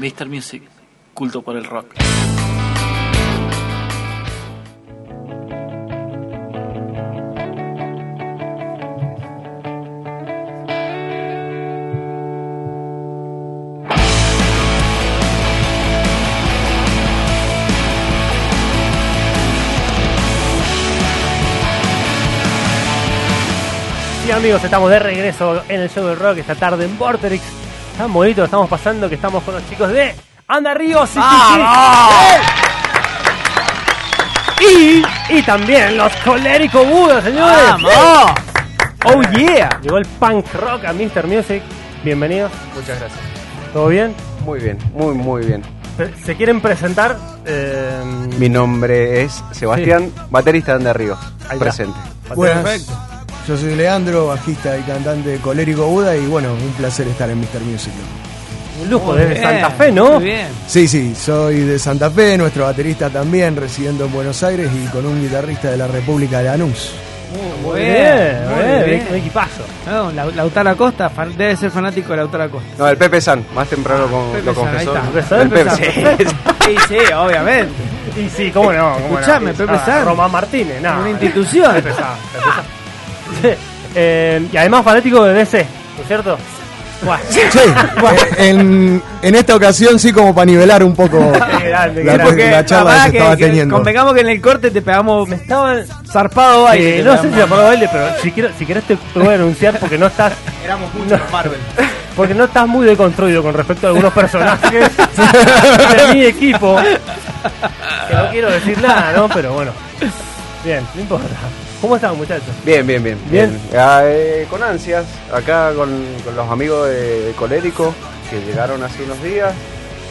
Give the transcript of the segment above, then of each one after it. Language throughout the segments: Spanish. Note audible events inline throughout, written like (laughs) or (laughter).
Mr. Music, culto por el rock. Amigos, estamos de regreso en el show del rock esta tarde en Vorterix. Tan bonito, lo estamos pasando que estamos con los chicos de Anda Ríos sí. Y, y también los coléricos Buda, señores. ¡Vamos! ¡Oh, yeah! Llegó el punk rock a Mr. Music. Bienvenidos. Muchas gracias. ¿Todo bien? Muy bien, muy, muy bien. ¿Se- ¿Se quieren presentar? Eh, Mi nombre es Sebastián, baterista de Anda está. presente. Perfecto. Yo soy Leandro, bajista y cantante de Colérico Buda y bueno, un placer estar en Mr. Music. Un lujo desde bien, Santa Fe, ¿no? Muy bien. Sí, sí, soy de Santa Fe, nuestro baterista también, residiendo en Buenos Aires y con un guitarrista de la República de Lanús. Muy Muy bien, bien, muy bien, bien. un equipazo. No, Lau- Lautaro Acosta, fan- debe ser fanático de Lautaro Acosta. No, el Pepe San, más temprano con- Pepe lo San, ahí confesó. está. San, El Pepe Pepe San. (laughs) Sí, sí, obviamente. Y sí, cómo no. cómo no. Escuchame, Pepe Ah, San. Román Martínez, no. Una institución. Pepe San, Pepe San. (laughs) Eh, y además fanático de DC, ¿no es cierto? Buah. Sí, (laughs) eh, en, en esta ocasión sí como para nivelar un poco (laughs) grande, la, charla que se estaba que teniendo. Convengamos que en el corte te pegamos Me estaban. zarpado baile. Eh, no sé si palabra baile, pero si, quiero, si querés te voy a denunciar porque no estás. Éramos muchos Marvel. Porque no estás muy deconstruido con respecto a algunos personajes de mi equipo. Que no quiero decir nada, ¿no? Pero bueno. Bien, no importa. ¿Cómo están, muchachos? Bien, bien, bien. Bien. Ah, eh, con ansias, acá con, con los amigos de, de Colérico que llegaron hace unos días.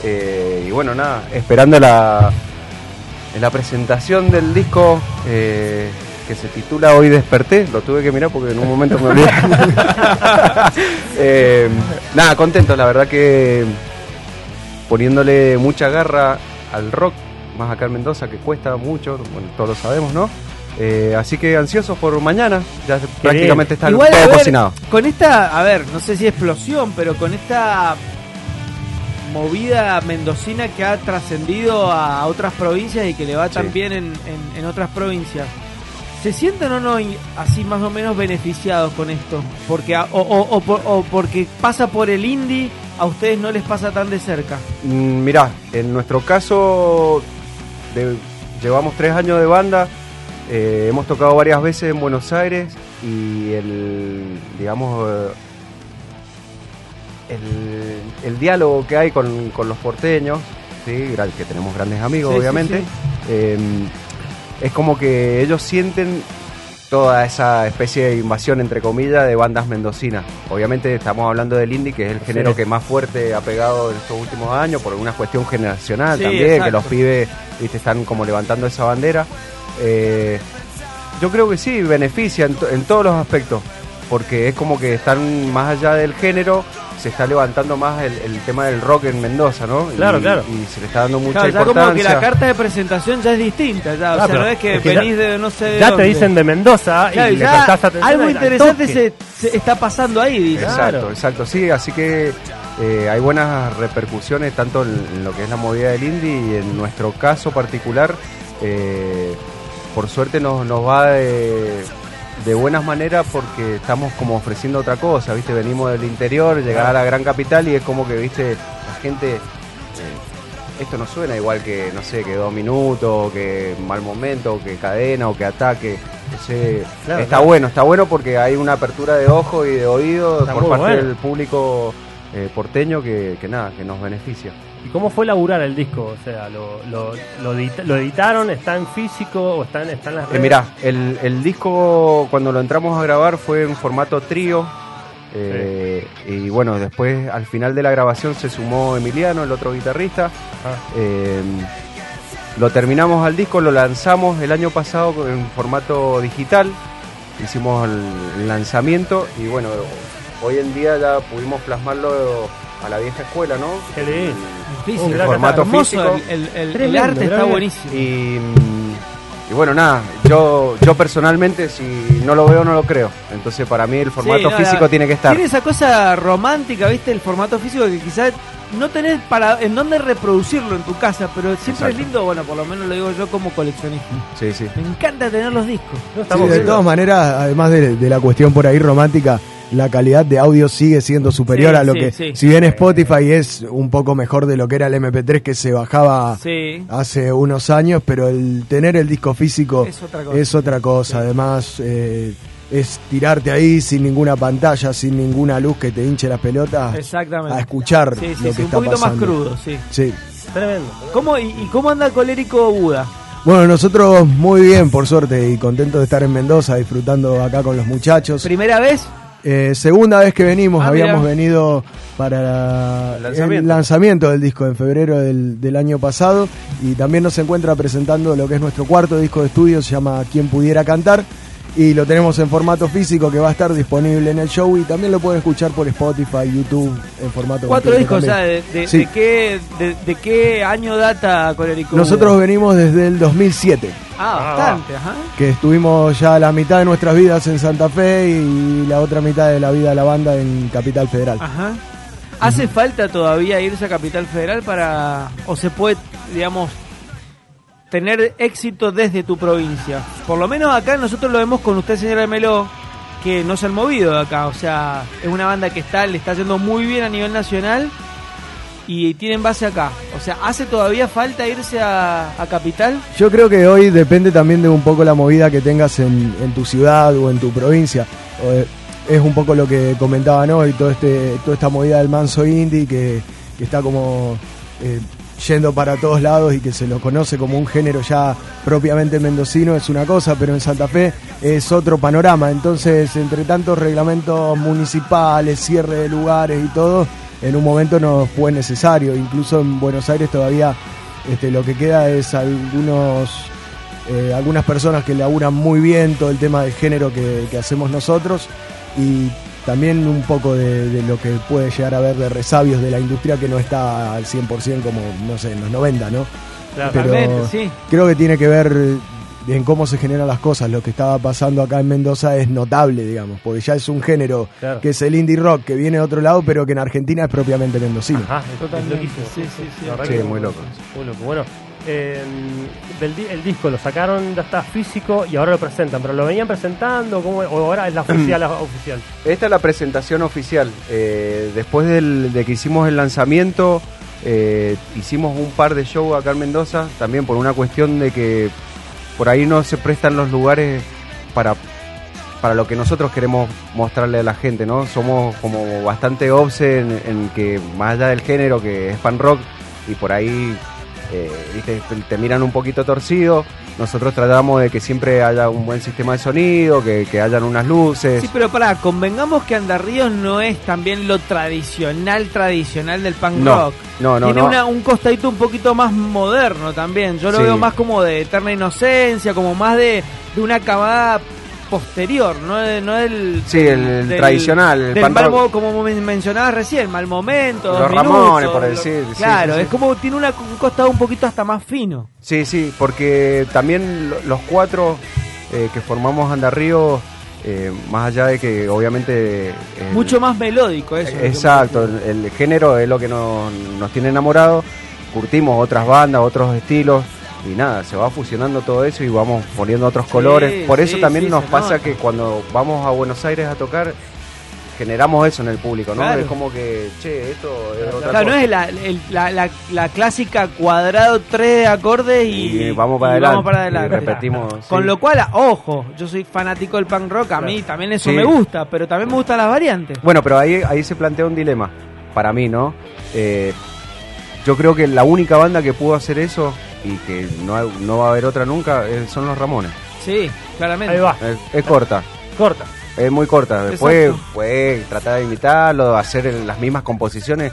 Eh, y bueno, nada, esperando la, la presentación del disco eh, que se titula Hoy desperté. Lo tuve que mirar porque en un momento me olvidé. (laughs) Eh, nada, contento, la verdad que poniéndole mucha garra al rock, más acá en Mendoza, que cuesta mucho, bueno, todos lo sabemos, ¿no? Eh, así que ansiosos por mañana, ya prácticamente está Igual, todo ver, cocinado. Con esta, a ver, no sé si explosión, pero con esta movida mendocina que ha trascendido a otras provincias y que le va Sí. también en, en, en otras provincias. ¿Se sienten o no así más o menos beneficiados con esto? Porque a- o, o- o o porque pasa por el indie, a ustedes no les pasa tan de cerca. Mm, mirá, en nuestro caso de- llevamos tres años de banda, eh, hemos tocado varias veces en Buenos Aires y el, digamos, eh, el, el diálogo que hay con, con los porteños, ¿sí? Que tenemos grandes amigos sí, obviamente, sí. eh, es como que ellos sienten toda esa especie de invasión entre comillas de bandas mendocinas. Obviamente estamos hablando del indie, que es el género Sí. que más fuerte ha pegado en estos últimos años, por una cuestión generacional Sí, también, exacto. que los pibes viste, están como levantando esa bandera. Eh, yo creo que sí, beneficia en, to- en todos los aspectos, porque es como que están más allá del género, se está levantando más el, el tema del rock en Mendoza, ¿no? Y- Claro, claro. Y se le está dando mucha Claro, ya como que importancia. la carta de presentación ya es distinta, ya, Ah, o sea, pero no es que, es que ya- venís de no sé de Ya te dicen de Mendoza Claro, y le atención. algo al interesante se, se está pasando ahí, dice. Exacto, Claro. exacto, sí, así que eh, hay buenas repercusiones tanto en, en lo que es la movida del indie y en nuestro caso particular, eh, por suerte nos, nos va de, de buenas maneras porque estamos como ofreciendo otra cosa, ¿viste? Venimos del interior, llegar a la gran capital y es como que, ¿viste? La gente... eh, esto no suena igual que, no sé, que dos minutos, que mal momento, que cadena, o que ataque. Claro, está claro. bueno, está bueno porque hay una apertura de ojo y de oído Está por parte bueno. del público eh, porteño que, que nada, que nos beneficia. ¿Y cómo fue laburar el disco? O sea, ¿lo, lo, lo, edita- lo editaron? ¿Está en físico o está en, está en las Eh, redes? mirá, el, el disco cuando lo entramos a grabar fue en formato trío. eh, Y bueno, después al final de la grabación se sumó Emiliano, el otro guitarrista. Ah. Eh, lo terminamos al disco, lo lanzamos el año pasado en formato digital. Hicimos el, el lanzamiento y bueno, hoy en día ya pudimos plasmarlo a la vieja escuela, ¿no? Qué lindo. Físico, formato físico. el, el- el- el Tremendo, arte está buenísimo. Y, y bueno, nada, yo, yo personalmente si no lo veo no lo creo. Entonces para mí el formato Sí, no, físico la- tiene que estar. Tiene esa cosa romántica, ¿viste? El formato físico que quizás no tenés para en dónde reproducirlo en tu casa, pero siempre Exacto. es lindo, bueno, por lo menos lo digo yo como coleccionista. Sí, sí. Me encanta tener los discos. No Sí, estamos de todas maneras, además de, de la cuestión por ahí romántica, la calidad de audio sigue siendo superior Sí, a lo sí, que, sí. si bien Spotify es un poco mejor de lo que era el MP3 que se bajaba hace unos años, pero el tener el disco físico Es otra cosa. es otra cosa. Además, eh, es tirarte ahí sin ninguna pantalla, sin ninguna luz que te hinche las pelotas, Exactamente. a escuchar Sí, sí, lo sí, que un está poquito pasando. más crudo, sí. Sí. Tremendo. ¿Cómo, y, y cómo anda el colérico Buda? Bueno, nosotros muy bien, por suerte, y contentos de estar en Mendoza, disfrutando acá con los muchachos. ¿Primera vez? Eh, segunda vez que venimos, Ah, habíamos venido para El lanzamiento. el lanzamiento del disco en febrero del, del año pasado. Y también nos encuentra presentando lo que es nuestro cuarto disco de estudio, se llama Quien pudiera cantar y lo tenemos en formato físico que va a estar disponible en el show y también lo pueden escuchar por Spotify, YouTube en formato Cuatro discos, o sea, también. de, de- Sí. de qué, de, de qué año data colérico Nosotros venimos desde el 2007. Ah, bastante, ajá. que estuvimos ya la mitad de nuestras vidas en Santa Fe y la otra mitad de la vida de la banda en Capital Federal. Ajá. ¿Hace falta todavía irse a Capital Federal para... o se puede, digamos, tener éxito desde tu provincia? Por lo menos acá nosotros lo vemos con usted, señora Meló, que no se han movido de acá. O sea, es una banda que está, le está yendo muy bien a nivel nacional y tienen base acá. O sea, ¿hace todavía falta irse a, Capital? Yo creo que hoy depende también de un poco la movida que tengas en, en tu ciudad o en tu provincia. Eh, es un poco lo que comentaban hoy, todo este, toda esta movida del manso indie que, que está como eh, yendo para todos lados y que se lo conoce como un género ya propiamente mendocino es una cosa, pero en Santa Fe es otro panorama. Entonces, entre tantos reglamentos municipales, cierre de lugares y todo, en un momento nos fue necesario. Incluso en Buenos Aires todavía este, lo que queda es algunos eh, algunas personas que laburan muy bien todo el tema del género que, que hacemos nosotros y también un poco de, de lo que puede llegar a haber de resabios de la industria que no está al 100% como, no sé, en los 90, ¿no? Claro. Pero sí. creo que tiene que ver en cómo se generan las cosas. Lo que estaba pasando acá en Mendoza es notable, digamos, porque ya es un género Claro. que es el indie rock, que viene de otro lado, pero que en Argentina es propiamente mendocino. Ajá, es- es Totalmente, loquísimo. sí, sí, sí. Sí, que- muy loco. Muy loco. Bueno, eh, del el disco lo sacaron, ya está físico y ahora lo presentan, pero lo venían presentando, ¿cómo, o ahora es la (clears throat) oficial, la oficial. Esta es la presentación oficial. Eh, después del- de que hicimos el lanzamiento, eh, hicimos un par de shows acá en Mendoza, también por una cuestión de que por ahí no se prestan los lugares para, para lo que nosotros queremos mostrarle a la gente, ¿no? Somos como bastante obse en, en que más allá del género que es pan rock y por ahí eh, ¿viste? te miran un poquito torcido, nosotros tratamos de que siempre haya un buen sistema de sonido, que, que hayan unas luces. Sí, pero pará, convengamos que Andarríos no es también lo tradicional, tradicional del punk No, rock. no, no, Tiene no. una- un costadito un poquito más moderno también. Yo lo Sí. veo más como de eterna inocencia, como más de, de una camada posterior, no, no del... Sí, el tradicional, el del punk mal como men- mencionabas recién, mal momento. Los Ramones, por lo- decir, sí, Claro, sí, sí. es como tiene una- un costado un poquito hasta más fino. Sí, sí, porque también lo- los cuatro eh, que formamos Andarrío, eh, más allá de que obviamente... el- Mucho más melódico eso. Exacto, el, el género es lo que nos, nos tiene enamorados, curtimos otras bandas, otros estilos y nada, se va fusionando todo eso y vamos poniendo otros colores. Por eso sí, también sí, nos pasa nota. que cuando vamos a Buenos Aires a tocar, generamos eso en el público, ¿no? Claro. Es como que, che, esto es otra Claro, no cosa. es la, el- la, la- la clásica cuadrado tres acordes y, Y vamos para y adelante. vamos para adelante. Y repetimos, Con lo cual, ojo, yo soy fanático del punk rock, a mí también eso me gusta, pero también me gustan las variantes. Bueno, pero ahí, ahí se plantea un dilema, para mí, ¿no? Eh, yo creo que la única banda que pudo hacer eso y que no, hay- no va a haber otra nunca eh, son los Ramones. Sí, claramente. Ahí va, Es, es corta, corta. es muy corta. Después Exacto. puede tratar de imitarlo, hacer el- las mismas composiciones,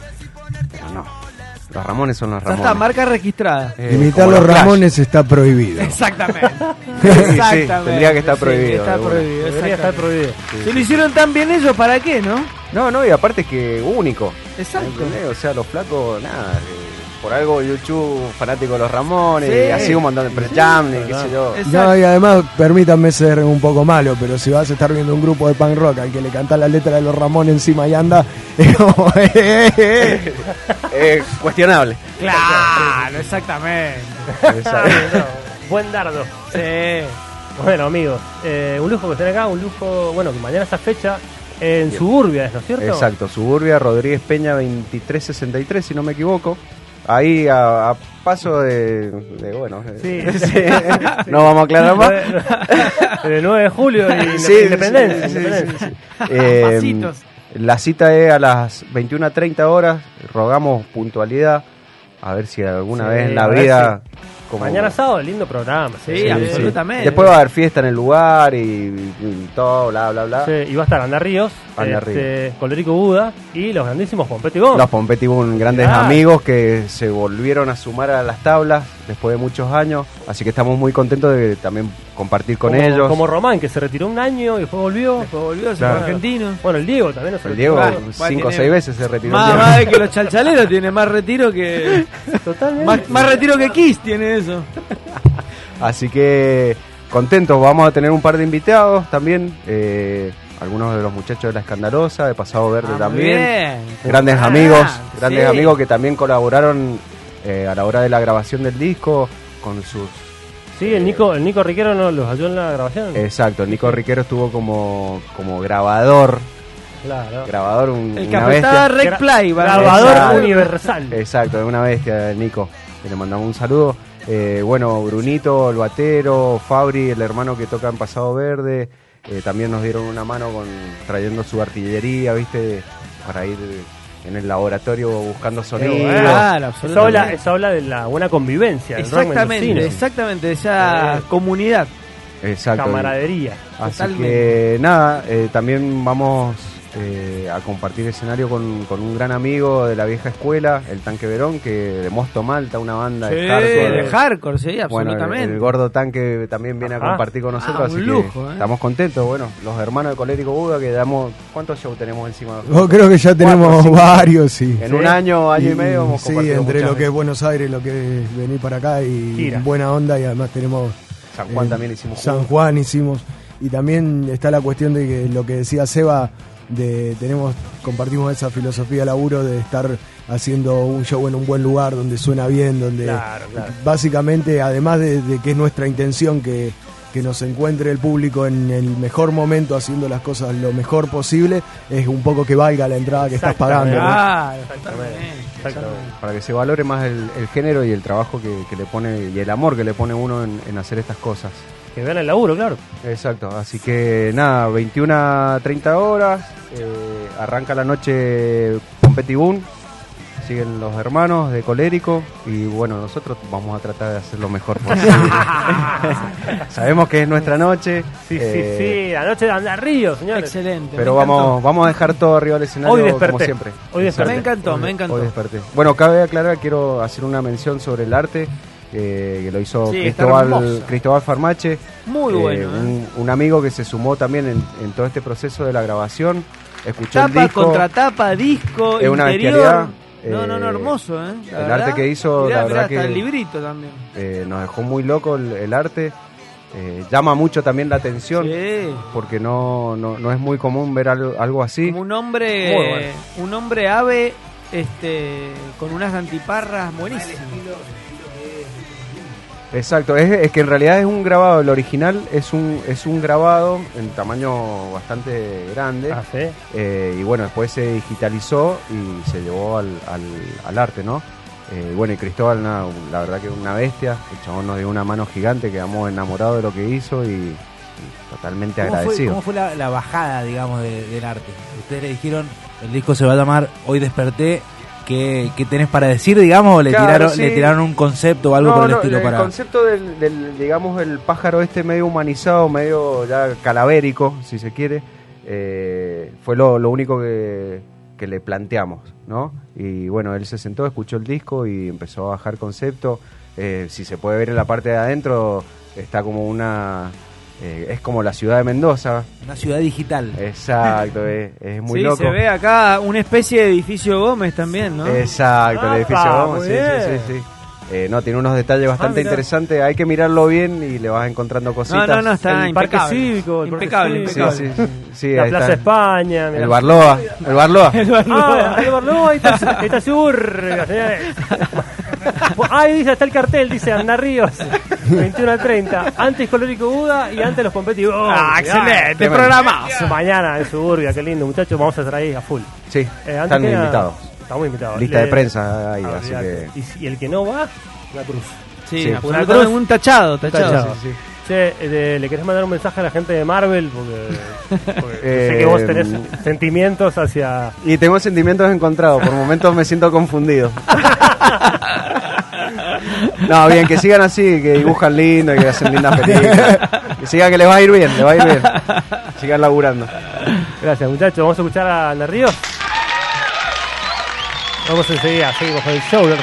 pero no. Los Ramones son los Ya Ramones. está, marca registrada. Eh, Imitar como los Clash. Ramones está prohibido. (laughs) Exactamente. (laughs) sí, Exactamente. (laughs) tendría que estar Sí, prohibido, está de una. prohibido, Debería estar exactamente. prohibido. Si lo hicieron tan bien ellos, ¿para qué, no? No, no, y aparte es que único. Exacto. ¿entendés? O sea, los flacos, nada. eh, por algo YouTube fanático de los Ramones, Sí. y así un montón de y qué sé yo. No, y además, permítanme ser un poco malo, pero si vas a estar viendo un grupo de punk rock al que le canta la letra de los Ramones encima y anda, (laughs) es como. (laughs) Eh, cuestionable. Claro, exactamente. Exacto. Buen dardo. Sí. Bueno, amigos, eh, un lujo que estén acá, un lujo, bueno, que mañana esa fecha en Bien. Suburbia, ¿no es cierto? Exacto, Suburbia Rodríguez Peña 2363, si no me equivoco. Ahí a, a paso de, de, bueno, (laughs) Sí. no vamos a aclarar más. El 9 de julio y Sí, Independencia. sí, sí, Independencia. sí, sí. Eh, la cita es a las 21.30 horas. Rogamos puntualidad. A ver si alguna Sí, vez en la ver vida. Como- Mañana sábado, lindo programa. Sí, Sí, absolutamente. Después va a haber fiesta en el lugar y, y todo, bla, bla, bla. Sí, y va a estar Anda Ríos, Anda este, Colérico Buda y los grandísimos Pompetti Gómez. Los Pompetti Boom, grandes amigos que se volvieron a sumar a las tablas después de muchos años. Así que estamos muy contentos de también compartir con como, ellos. Como Román, que se retiró un año y después volvió. Después volvió, se Claro. fue argentino. Bueno, el Diego también no se El. Diego, Va, cinco o seis veces se retiró. Más, más de que los chalchaleros tiene más retiro que. (laughs) Totalmente. Más, más retiro que Kiss tiene eso. (laughs) Así que contentos, vamos a tener un par de invitados también. eh, algunos de los muchachos de La Escandalosa, de Pasado Verde Ah, también. bien. Grandes Ah, amigos, grandes sí. amigos que también colaboraron eh, a la hora de la grabación del disco con sus... Sí, el Nico, el Nico Riquero nos los ayudó en la grabación. Exacto, el Nico Riquero estuvo como, como grabador, claro. grabador, un- El una bestia. Rec Play. Grabador Exacto. universal. Exacto, es una bestia, Nico. le mandamos un saludo. Eh, bueno, Brunito, el batero, Fabri, el hermano que toca en Pasado Verde, eh, también nos dieron una mano con trayendo su artillería, ¿viste? Para ir en el laboratorio buscando sonidos. bueno. Claro, Eso habla, eso habla de la buena convivencia. Exactamente, exactamente, de esa Eh. comunidad. Exacto. Camaradería. Así Totalmente. que nada, eh, también vamos eh, a compartir escenario con, con un gran amigo de la vieja escuela, el Tanque Verón, que de Mosto Malta, una banda Sí, de hardcore. de hardcore, sí, Bueno, el, absolutamente. el gordo tanque también viene Ajá. a compartir con nosotros, Ah, así un que lujo, ¿eh? estamos contentos. Bueno, los hermanos de Colérico Buda que damos, ¿cuántos shows tenemos encima? Yo creo que ya tenemos Cuatro, varios, sí. En un año, año y, medio hemos Sí, entre lo que es. Buenos Aires, lo que es venir para acá y Gira. buena onda y además tenemos San Juan eh, también hicimos San. Juan hicimos y también está la cuestión de que lo que decía Seba de tenemos compartimos esa filosofía laburo de estar haciendo un show en un buen lugar donde suena bien donde Claro, claro. básicamente además de, de que es nuestra intención que que nos encuentre el público en el mejor momento haciendo las cosas lo mejor posible es un poco que valga la entrada que estás pagando ¿no? Claro, Exactamente. Para que se valore más el, el género y el trabajo que, que le pone y el amor que le pone uno en, en hacer estas cosas. Que vean el laburo, claro. Exacto, así que nada, 21 a 30 horas, eh, arranca la noche con Petibún, siguen los hermanos de Colérico y bueno, nosotros vamos a tratar de hacer lo mejor (laughs) posible. (laughs) Sabemos que es nuestra noche, Sí, eh, sí, sí. La noche de Andar Río, señores. Excelente. pero vamos, vamos a dejar todo arriba del escenario Hoy desperté. como siempre. Hoy desperté. Me encantó, me encantó. Hoy desperté. Bueno, cabe aclarar, quiero hacer una mención sobre el arte, eh, que lo hizo Sí, Cristóbal. Cristóbal Farmache. Muy Eh, bueno. ¿eh? un, un amigo que se sumó también en, en todo este proceso de la grabación. Escuchó el Tapa disco. contra tapa, disco, Es una interior. bestialidad. No, no, no, Eh, hermoso, ¿eh? La el verdad. arte que hizo, Mirá, la mirá, verdad hasta que- el librito también. eh, nos dejó muy loco el, el arte. Eh, llama mucho también la atención Sí. porque no, no, no es muy común ver algo, algo así. Como un hombre, Muy bueno. un hombre ave, este, con unas antiparras buenísimas. Exacto, es, es que en realidad es un grabado, el original es un, es un grabado en tamaño bastante grande. Ah, sí. Eh, y bueno, después se digitalizó y se llevó al, al, al arte, ¿no? Eh, bueno, y Cristóbal, nada, la verdad que una bestia, el chabón nos dio una mano gigante, quedamos enamorados de lo que hizo y, y totalmente ¿Cómo fue, agradecidos. cómo fue la, la bajada, digamos, de- del arte? Ustedes le dijeron, el disco se va a llamar Hoy desperté. ¿Qué, qué tenés para decir, digamos? ¿O le, Claro, tiraron, sí. le tiraron un concepto o algo No, por el no, estilo el para...? concepto del, del, digamos, el pájaro este medio humanizado, medio ya calavérico, si se quiere, eh, fue lo, lo único que, que le planteamos, ¿no? Y bueno, él se sentó, escuchó el disco y empezó a bajar concepto. Eh, si se puede ver en la parte de adentro, está como una eh, es como la ciudad de Mendoza. Una ciudad digital. Exacto, (laughs) es, es muy sí, loco. se ve acá una especie de edificio Gómez también, ¿no? Exacto, el edificio Apa, Gómez, sí, sí, sí, sí. Eh, no, tiene unos detalles bastante mirá. interesantes. Hay que mirarlo bien y le vas encontrando cositas. no, no, está El Parque. Cívico, el Parque impecable, impecable. sí, sí, sí, la Plaza. España. mirá. El Barloa, (laughs) el Barloa. Ah, el Barloa, ahí está, (laughs) está señores. Ahí dice, está el cartel, dice Anda Ríos, 21 a 30. Antes Colórico Buda y antes los competidores. Ah, excelente, programazo. Mañana en Suburbia, qué lindo, muchachos, vamos a estar ahí a full. Sí, Eh, antes están invitados. Estamos invitados. Lista Le- de prensa ahí, Ah, así que... Y, el que no va, la cruz. Sí, Sí. Una cruz. un tachado, tachado. Tachado. sí, sí. Che, eh, ¿le querés mandar un mensaje a la gente de Marvel? Porque, (laughs) porque Eh, sé que vos tenés sentimientos hacia... Y tengo sentimientos encontrados, por momentos me siento confundido. (laughs) (laughs) No, bien, que sigan así, que dibujan lindo y que hacen lindas películas. Que sigan que les va a ir bien, les va a ir bien. Sigan laburando. Gracias, muchachos. Vamos a escuchar a Ríos. Vamos enseguida, seguimos con el show